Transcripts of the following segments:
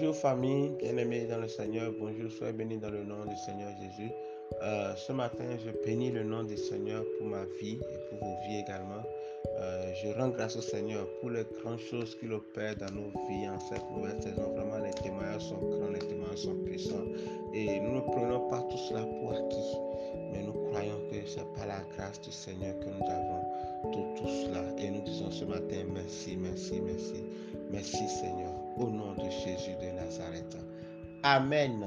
Bonjour famille, bien-aimés dans le Seigneur, bonjour, soyez bénis dans le nom du Seigneur Jésus. Euh, ce matin, je bénis le nom du Seigneur pour ma vie et pour vos vies également. Euh, je rends grâce au Seigneur pour les grandes choses qu'il opère dans nos vies en cette nouvelle saison. Vraiment, les témoignages sont grands, les témoignages sont puissants. Et nous ne prenons pas tout cela pour acquis, mais nous croyons que c'est par la grâce du Seigneur que nous avons tout, tout cela. Et nous disons ce matin merci, merci, merci. Merci Seigneur, au nom de Jésus de Nazareth. Amen.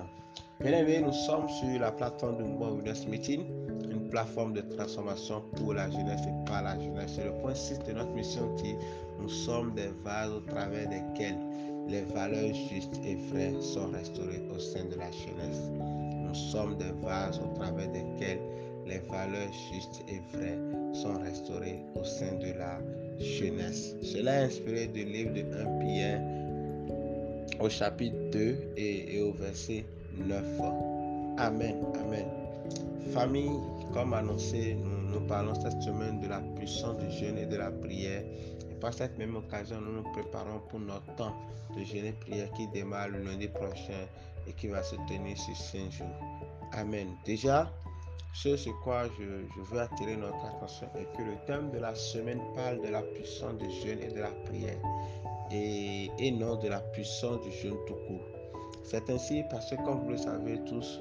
Bien-aimés, nous sommes sur la plateforme de Mouvement Wellness Meeting, une plateforme de transformation pour la jeunesse et par la jeunesse. C'est le point 6 de notre mission qui nous sommes des vases au travers desquels les valeurs justes et vraies sont restaurées au sein de la jeunesse. Nous sommes des vases au travers desquels les valeurs justes et vraies sont restaurées au sein de la jeunesse. Cela est inspiré du livre de 1 Pierre au chapitre 2 et, au verset 9. Amen. Amen. Famille, comme annoncé, nous, parlons cette semaine de la puissance du jeûne et de la prière. Et par cette même occasion, nous nous préparons pour notre temps de jeûne et prière qui démarre le lundi prochain et qui va se tenir sur 5 jours. Amen. Déjà, ce sur quoi je, veux attirer notre attention est que le thème de la semaine parle de la puissance du jeûne et de la prière et, non de la puissance du jeûne tout court. C'est ainsi parce que comme vous le savez tous,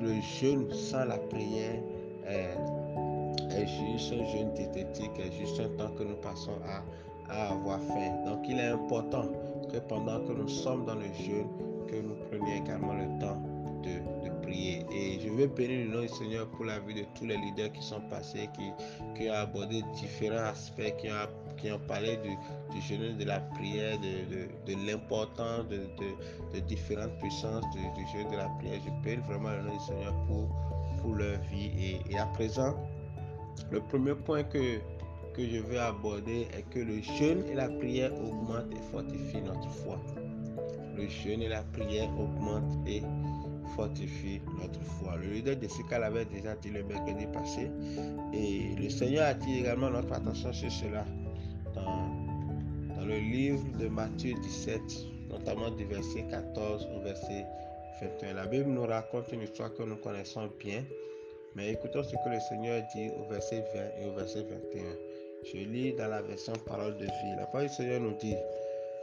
le jeûne sans la prière est, juste un jeûne diététique, est juste un temps que nous passons à, avoir faim. Donc il est important que pendant que nous sommes dans le jeûne, que nous prenions également le temps et je veux bénir le nom du Seigneur pour la vie de tous les leaders qui sont passés, qui, qui ont abordé différents aspects, qui ont, qui ont parlé du, jeûne, de la prière, de, de, l'importance de, de, différentes puissances du, jeûne, de la prière. Je bénis vraiment le nom du Seigneur pour, pour leur vie. Et, à présent, le premier point que, que je veux aborder est que le jeûne et la prière augmentent et fortifient notre foi. Le jeûne et la prière augmentent et fortifie notre foi. Le leader de Sika l'avait déjà dit le mercredi passé et le Seigneur attire également notre attention sur cela dans, le livre de Matthieu 17, notamment du verset 14 au verset 21. La Bible nous raconte une histoire que nous connaissons bien, mais écoutons ce que le Seigneur dit au verset 20 et au verset 21. Je lis dans la version parole de vie. La parole du Seigneur nous dit,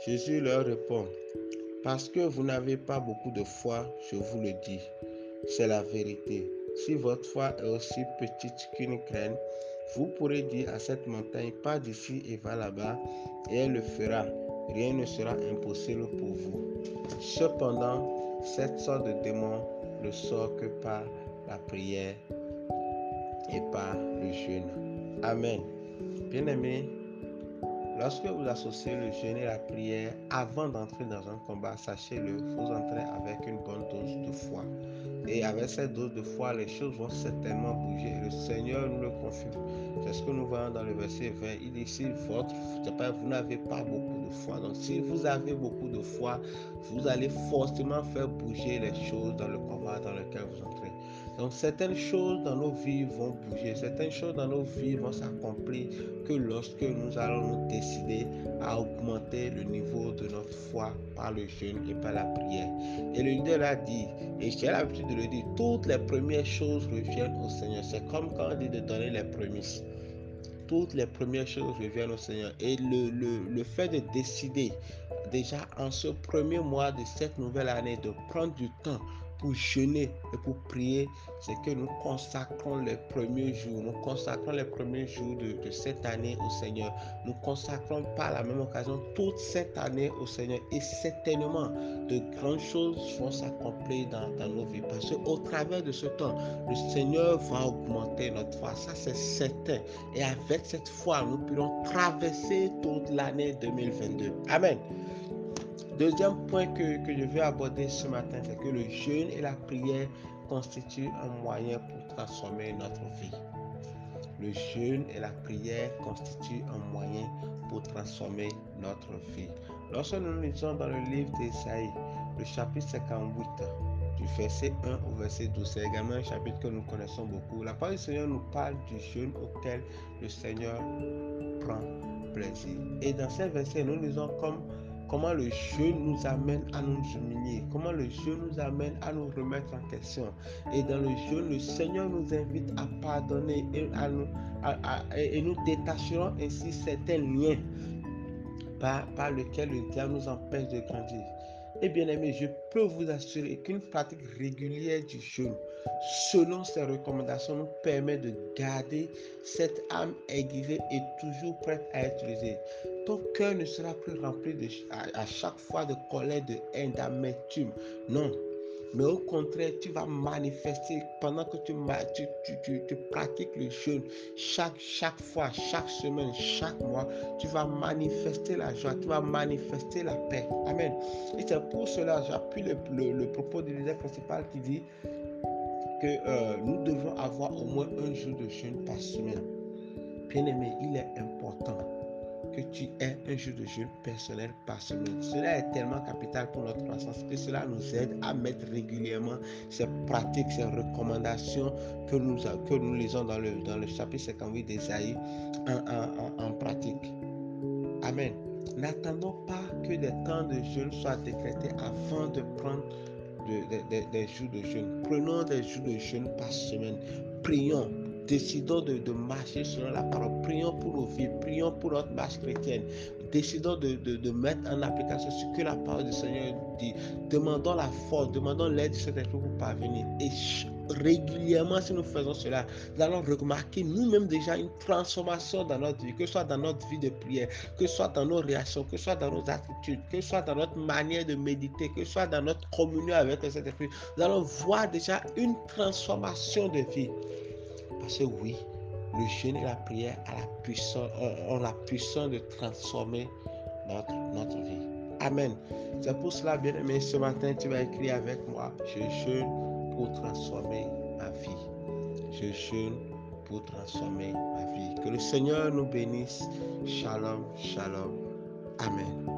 Jésus leur répond, parce que vous n'avez pas beaucoup de foi, je vous le dis. C'est la vérité. Si votre foi est aussi petite qu'une graine, vous pourrez dire à cette montagne, pas d'ici et va là-bas, et elle le fera. Rien ne sera impossible pour vous. Cependant, cette sorte de démon ne sort que par la prière et par le jeûne. Amen. Bien-aimés, Lorsque vous associez le jeûne et la prière avant d'entrer dans un combat, sachez-le, vous entrez avec une bonne dose de foi. Et avec cette dose de foi, les choses vont certainement bouger. Le Seigneur nous le confirme. C'est ce que nous voyons dans le verset 20. Il dit si votre, vous n'avez pas beaucoup de foi. Donc si vous avez beaucoup de foi, vous allez forcément faire bouger les choses dans le combat dans lequel vous entrez. Donc certaines choses dans nos vies vont bouger, certaines choses dans nos vies vont s'accomplir que lorsque nous allons nous décider à augmenter le niveau de notre foi par le jeûne et par la prière. Et le leader a dit, et j'ai l'habitude de le dire, toutes les premières choses reviennent au Seigneur. C'est comme quand on dit de donner les prémices. Toutes les premières choses reviennent au Seigneur. Et le, le, le fait de décider déjà en ce premier mois de cette nouvelle année de prendre du temps pour jeûner et pour prier, c'est que nous consacrons les premiers jours, nous consacrons les premiers jours de, cette année au Seigneur. Nous consacrons par la même occasion toute cette année au Seigneur et certainement de grandes choses vont s'accomplir dans, dans, nos vies parce qu'au travers de ce temps, le Seigneur va augmenter notre foi. Ça, c'est certain. Et avec cette foi, nous pourrons traverser toute l'année 2022. Amen. Deuxième point que, que je veux aborder ce matin, c'est que le jeûne et la prière constituent un moyen pour transformer notre vie. Le jeûne et la prière constituent un moyen pour transformer notre vie. Lorsque nous lisons dans le livre d'Esaïe, le chapitre 58, du verset 1 au verset 12, c'est également un chapitre que nous connaissons beaucoup. La parole du Seigneur nous parle du jeûne auquel le Seigneur prend plaisir. Et dans ces versets, nous lisons comme comment le jeûne nous amène à nous humilier, comment le jeûne nous amène à nous remettre en question? Et dans le jeûne, le Seigneur nous invite à pardonner et, à nous, détacherons ainsi certains liens par lesquels le diable nous empêche de grandir. Et bien aimé, je peux vous assurer qu'une pratique régulière du jeûne, selon ces recommandations, nous permet de garder cette âme aiguisée et toujours prête à être utilisée. Ton cœur ne sera plus rempli de, à chaque fois de colère, de haine, d'amertume. Non, mais au contraire, tu vas manifester pendant que tu, tu, tu, pratiques le jeûne. Chaque, chaque fois, chaque semaine, chaque mois, tu vas manifester la joie, tu vas manifester la paix. Amen. Et c'est pour cela, j'appuie le, le, propos de l'idée principal qui dit que euh, nous devons avoir au moins un jour de jeûne par semaine. Bien aimé, il est important que tu aies un jour de jeûne personnel par semaine. Cela est tellement capital pour notre croissance que cela nous aide à mettre régulièrement ces pratiques, ces recommandations que nous, que nous lisons dans le, dans le chapitre 58 d'Esaïe en, en, en pratique. Amen. N'attendons pas que des temps de jeûne soient décrétés avant de prendre des jours de jeûne. Prenons des jours de jeûne par semaine. Prions Décidons de, marcher selon la parole. Prions pour nos vies. Prions pour notre marche chrétienne. Décidons de, mettre en application ce que la parole du Seigneur dit. Demandons la force, demandons l'aide de cet esprit pour parvenir. Et régulièrement, si nous faisons cela, nous allons remarquer nous-mêmes déjà une transformation dans notre vie, que ce soit dans notre vie de prière, que ce soit dans nos réactions, que ce soit dans nos attitudes, que ce soit dans notre manière de méditer, que ce soit dans notre communion avec le Saint-Esprit. Nous allons voir déjà une transformation de vie. Parce que oui, le jeûne et la prière ont la puissance de transformer notre, notre vie. Amen. C'est pour cela, bien aimé, ce matin, tu vas écrire avec moi. Je jeûne pour transformer ma vie. Je jeûne pour transformer ma vie. Que le Seigneur nous bénisse. Shalom, shalom. Amen.